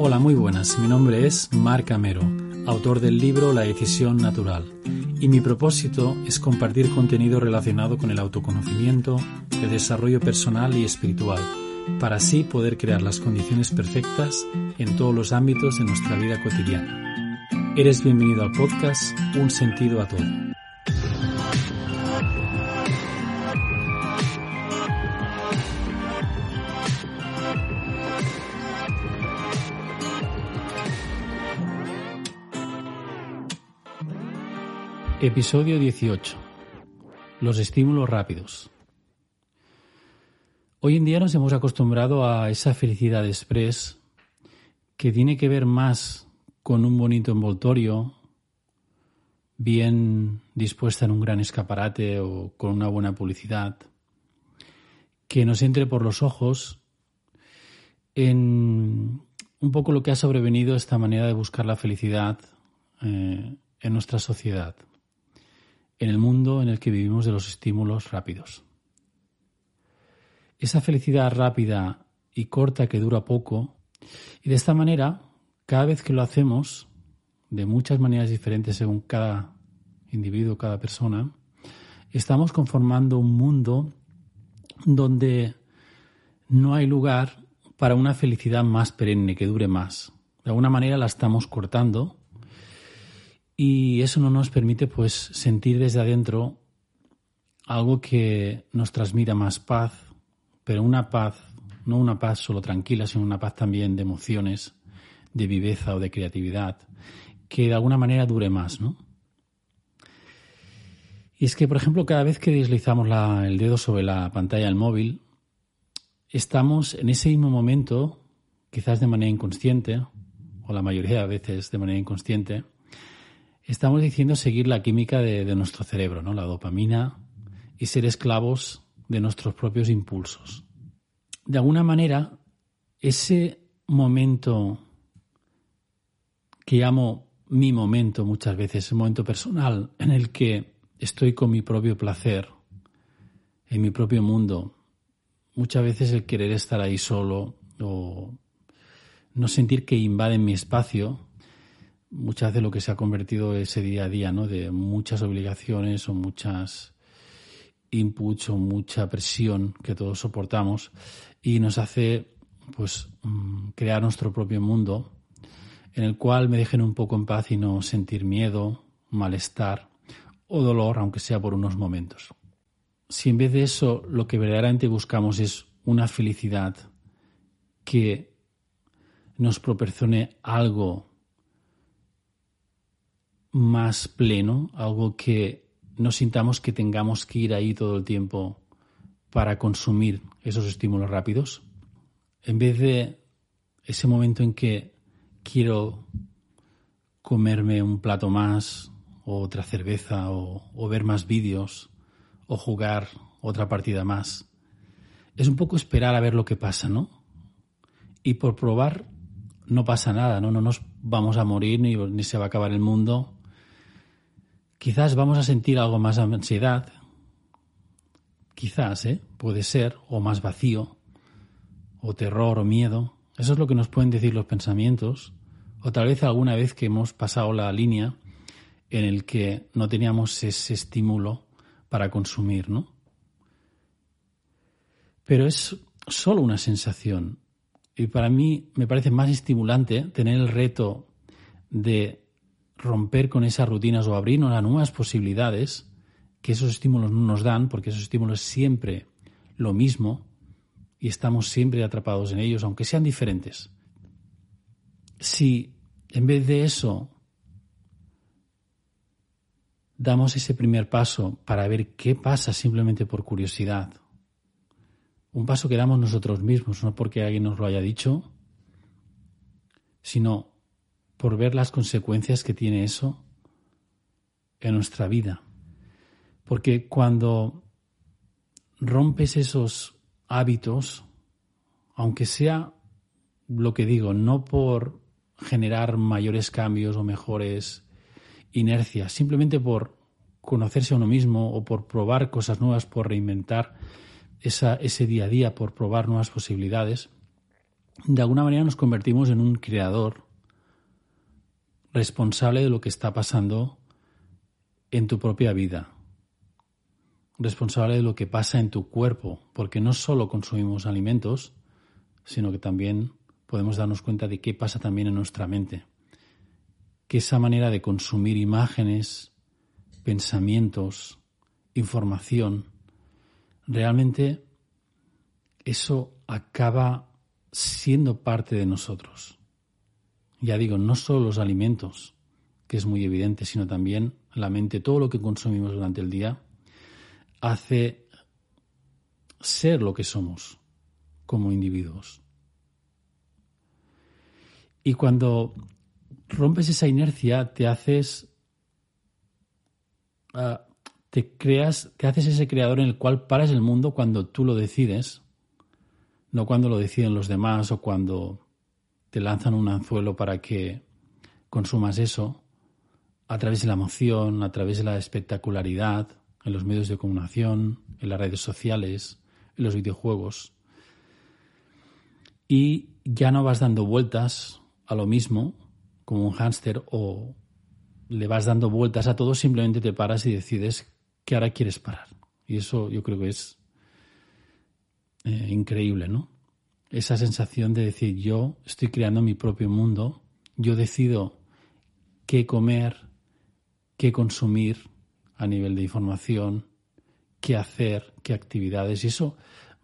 Hola, muy buenas. Mi nombre es Marc Amero, autor del libro La decisión natural. Y mi propósito es compartir contenido relacionado con el autoconocimiento, el desarrollo personal y espiritual, para así poder crear las condiciones perfectas en todos los ámbitos de nuestra vida cotidiana. Eres bienvenido al podcast Un sentido a todo. Episodio 18. Los estímulos rápidos. Hoy en día nos hemos acostumbrado a esa felicidad express que tiene que ver más con un bonito envoltorio, bien dispuesta en un gran escaparate o con una buena publicidad, que nos entre por los ojos en un poco lo que ha sobrevenido esta manera de buscar la felicidad eh, en nuestra sociedad en el mundo en el que vivimos de los estímulos rápidos. Esa felicidad rápida y corta que dura poco, y de esta manera, cada vez que lo hacemos, de muchas maneras diferentes según cada individuo, cada persona, estamos conformando un mundo donde no hay lugar para una felicidad más perenne, que dure más. De alguna manera la estamos cortando y eso no nos permite pues sentir desde adentro algo que nos transmita más paz, pero una paz, no una paz solo tranquila, sino una paz también de emociones, de viveza o de creatividad, que de alguna manera dure más, ¿no? Y es que, por ejemplo, cada vez que deslizamos el dedo sobre la pantalla del móvil, estamos en ese mismo momento, quizás de manera inconsciente, o la mayoría de veces de manera inconsciente, Estamos diciendo seguir la química de, nuestro cerebro, ¿no? La dopamina y ser esclavos de nuestros propios impulsos. De alguna manera, ese momento que llamo mi momento muchas veces, el momento personal en el que estoy con mi propio placer, en mi propio mundo, muchas veces el querer estar ahí solo o no sentir que invaden mi espacio muchas veces lo que se ha convertido ese día a día, ¿no? De muchas obligaciones o muchas inputs o mucha presión que todos soportamos y nos hace pues mm, crear nuestro propio mundo en el cual me dejen un poco en paz y no sentir miedo, malestar o dolor, aunque sea por unos momentos. Si en vez de eso lo que verdaderamente buscamos es una felicidad que nos proporcione algo más pleno, algo que no sintamos que tengamos que ir ahí todo el tiempo para consumir esos estímulos rápidos. En vez de ese momento en que quiero comerme un plato más, otra cerveza, o, ver más vídeos, o jugar otra partida más. Es un poco esperar a ver lo que pasa, ¿no? Y por probar no pasa nada, ¿no? No nos vamos a morir ni, ni se va a acabar el mundo Quizás vamos a sentir algo más ansiedad, quizás, ¿eh? puede ser, o más vacío, o terror o miedo. Eso es lo que nos pueden decir los pensamientos, o tal vez alguna vez que hemos pasado la línea en el que no teníamos ese estímulo para consumir, ¿no? Pero es solo una sensación. Y para mí me parece más estimulante tener el reto de romper con esas rutinas o abrirnos a nuevas posibilidades que esos estímulos no nos dan, porque esos estímulos es siempre lo mismo y estamos siempre atrapados en ellos, aunque sean diferentes. Si en vez de eso damos ese primer paso para ver qué pasa simplemente por curiosidad, un paso que damos nosotros mismos, no porque alguien nos lo haya dicho, sino por ver las consecuencias que tiene eso en nuestra vida. Porque cuando rompes esos hábitos, aunque sea lo que digo, no por generar mayores cambios o mejores inercias, simplemente por conocerse a uno mismo o por probar cosas nuevas, por reinventar ese día a día, por probar nuevas posibilidades, de alguna manera nos convertimos en un creador responsable de lo que está pasando en tu propia vida, responsable de lo que pasa en tu cuerpo, porque no solo consumimos alimentos, sino que también podemos darnos cuenta de qué pasa también en nuestra mente, que esa manera de consumir imágenes, pensamientos, información, realmente eso acaba siendo parte de nosotros. Ya digo, no solo los alimentos, que es muy evidente, sino también la mente, todo lo que consumimos durante el día, hace ser lo que somos como individuos. Y cuando rompes esa inercia, te haces, ah, te creas, te haces ese creador en el cual paras el mundo cuando tú lo decides, no cuando lo deciden los demás o cuando te lanzan un anzuelo para que consumas eso, a través de la emoción, a través de la espectacularidad, en los medios de comunicación, en las redes sociales, en los videojuegos. Y ya no vas dando vueltas a lo mismo como un hámster o le vas dando vueltas a todo, simplemente te paras y decides que ahora quieres parar. Y eso yo creo que es eh, increíble, ¿no? Esa sensación de decir yo estoy creando mi propio mundo, yo decido qué comer, qué consumir a nivel de información, qué hacer, qué actividades. Y eso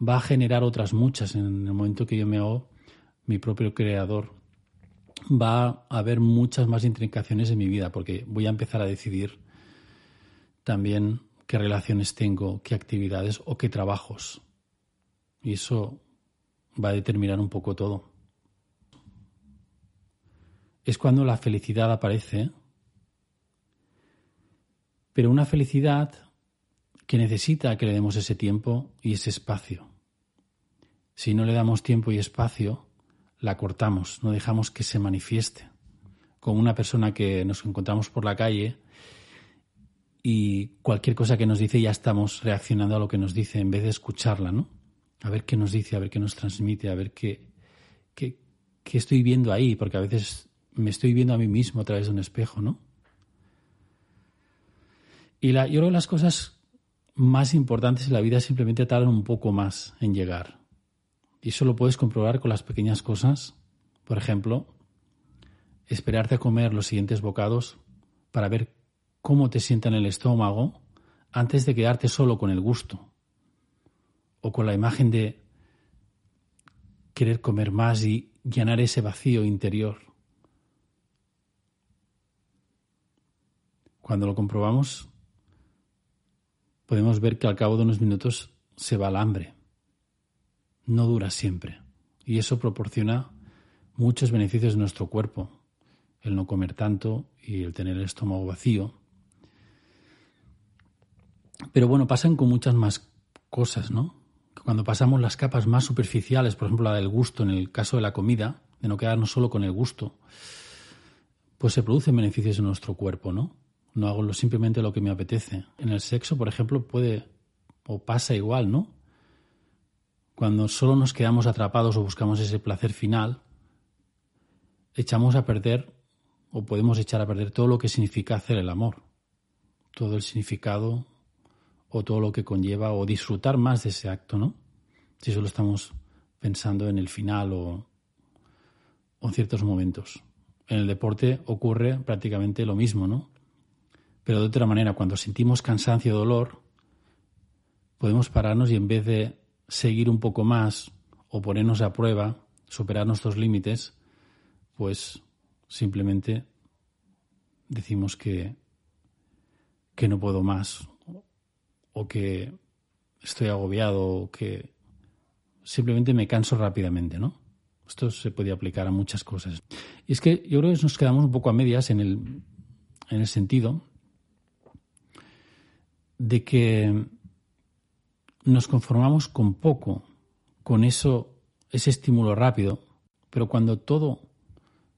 va a generar otras muchas en el momento que yo me hago mi propio creador va a haber muchas más implicaciones en mi vida porque voy a empezar a decidir también qué relaciones tengo, qué actividades o qué trabajos. Y eso va a determinar un poco todo. Es cuando la felicidad aparece, pero una felicidad que necesita que le demos ese tiempo y ese espacio. Si no le damos tiempo y espacio, la cortamos, no dejamos que se manifieste. Como una persona que nos encontramos por la calle y cualquier cosa que nos dice ya estamos reaccionando a lo que nos dice en vez de escucharla, ¿no? A ver qué nos dice, a ver qué nos transmite, a ver qué, qué, qué estoy viendo ahí, porque a veces me estoy viendo a mí mismo a través de un espejo, ¿no? Y la, yo creo que las cosas más importantes en la vida simplemente tardan un poco más en llegar. Y eso lo puedes comprobar con las pequeñas cosas. Por ejemplo, esperarte a comer los siguientes bocados para ver cómo te sienta en el estómago antes de quedarte solo con el gusto o con la imagen de querer comer más y llenar ese vacío interior. Cuando lo comprobamos, podemos ver que al cabo de unos minutos se va el hambre no dura siempre. Y eso proporciona muchos beneficios en nuestro cuerpo. El no comer tanto y el tener el estómago vacío. Pero bueno, pasan con muchas más cosas, ¿no? Cuando pasamos las capas más superficiales, por ejemplo la del gusto en el caso de la comida, de no quedarnos solo con el gusto, pues se producen beneficios en nuestro cuerpo, ¿no? No hago simplemente lo que me apetece. En el sexo, por ejemplo, puede o pasa igual, ¿no? Cuando solo nos quedamos atrapados o buscamos ese placer final, echamos a perder o podemos echar a perder todo lo que significa hacer el amor, todo el significado o todo lo que conlleva o disfrutar más de ese acto, ¿no? Si solo estamos pensando en el final o, en ciertos momentos. En el deporte ocurre prácticamente lo mismo, ¿no? Pero de otra manera, cuando sentimos cansancio o dolor, podemos pararnos y en vez de seguir un poco más o ponernos a prueba, superar nuestros límites, pues simplemente decimos que, que no puedo más o que estoy agobiado o que simplemente me canso rápidamente, ¿no? Esto se puede aplicar a muchas cosas. Y es que yo creo que nos quedamos un poco a medias en el, en el sentido de que nos conformamos con poco, con eso, ese estímulo rápido, pero cuando todo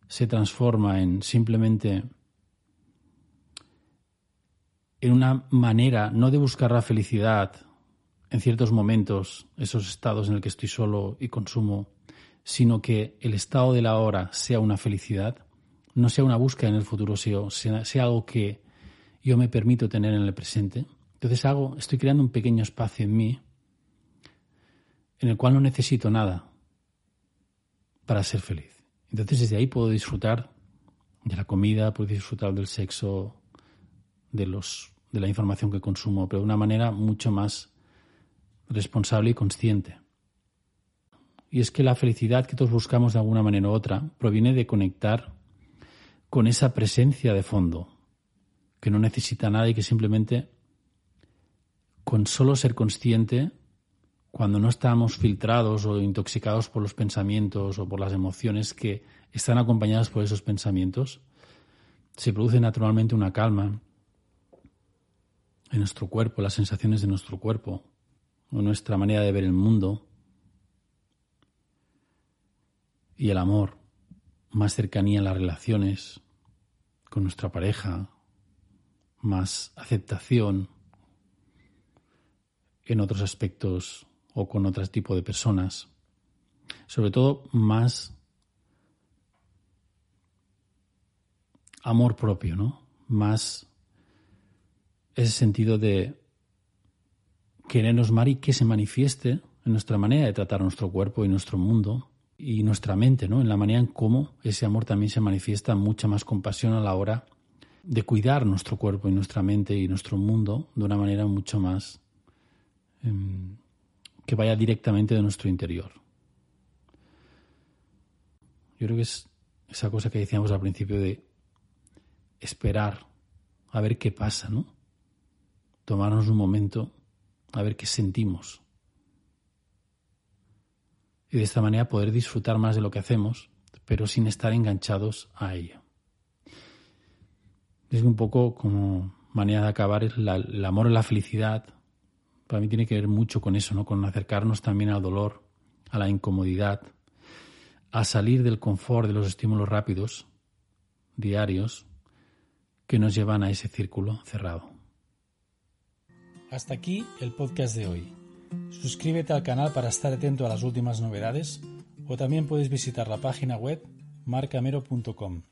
se transforma en simplemente en una manera no de buscar la felicidad en ciertos momentos, esos estados en el que estoy solo y consumo, sino que el estado de la hora sea una felicidad, no sea una búsqueda en el futuro, sea, sea algo que yo me permito tener en el presente. Entonces hago, estoy creando un pequeño espacio en mí en el cual no necesito nada para ser feliz. Entonces desde ahí puedo disfrutar de la comida, puedo disfrutar del sexo, de los de la información que consumo, pero de una manera mucho más responsable y consciente. Y es que la felicidad que todos buscamos de alguna manera u otra proviene de conectar con esa presencia de fondo, que no necesita nada y que simplemente con solo ser consciente, cuando no estamos filtrados o intoxicados por los pensamientos o por las emociones que están acompañadas por esos pensamientos, se produce naturalmente una calma nuestro cuerpo, las sensaciones de nuestro cuerpo, o nuestra manera de ver el mundo, y el amor, más cercanía en las relaciones con nuestra pareja, más aceptación en otros aspectos o con otro tipo de personas, sobre todo más amor propio, ¿no? Más ese sentido de querernos más y que se manifieste en nuestra manera de tratar nuestro cuerpo y nuestro mundo y nuestra mente, ¿no? En la manera en cómo ese amor también se manifiesta mucha más compasión a la hora de cuidar nuestro cuerpo y nuestra mente y nuestro mundo de una manera mucho más em, que vaya directamente de nuestro interior. Yo creo que es esa cosa que decíamos al principio de esperar a ver qué pasa, ¿no? Tomarnos un momento a ver qué sentimos y de esta manera poder disfrutar más de lo que hacemos, pero sin estar enganchados a ello. Es un poco como manera de acabar el amor y la felicidad. Para mí tiene que ver mucho con eso, ¿no? Con acercarnos también al dolor, a la incomodidad, a salir del confort de los estímulos rápidos, diarios, que nos llevan a ese círculo cerrado. Hasta aquí el podcast de hoy. Suscríbete al canal para estar atento a las últimas novedades o también puedes visitar la página web marcamero.com.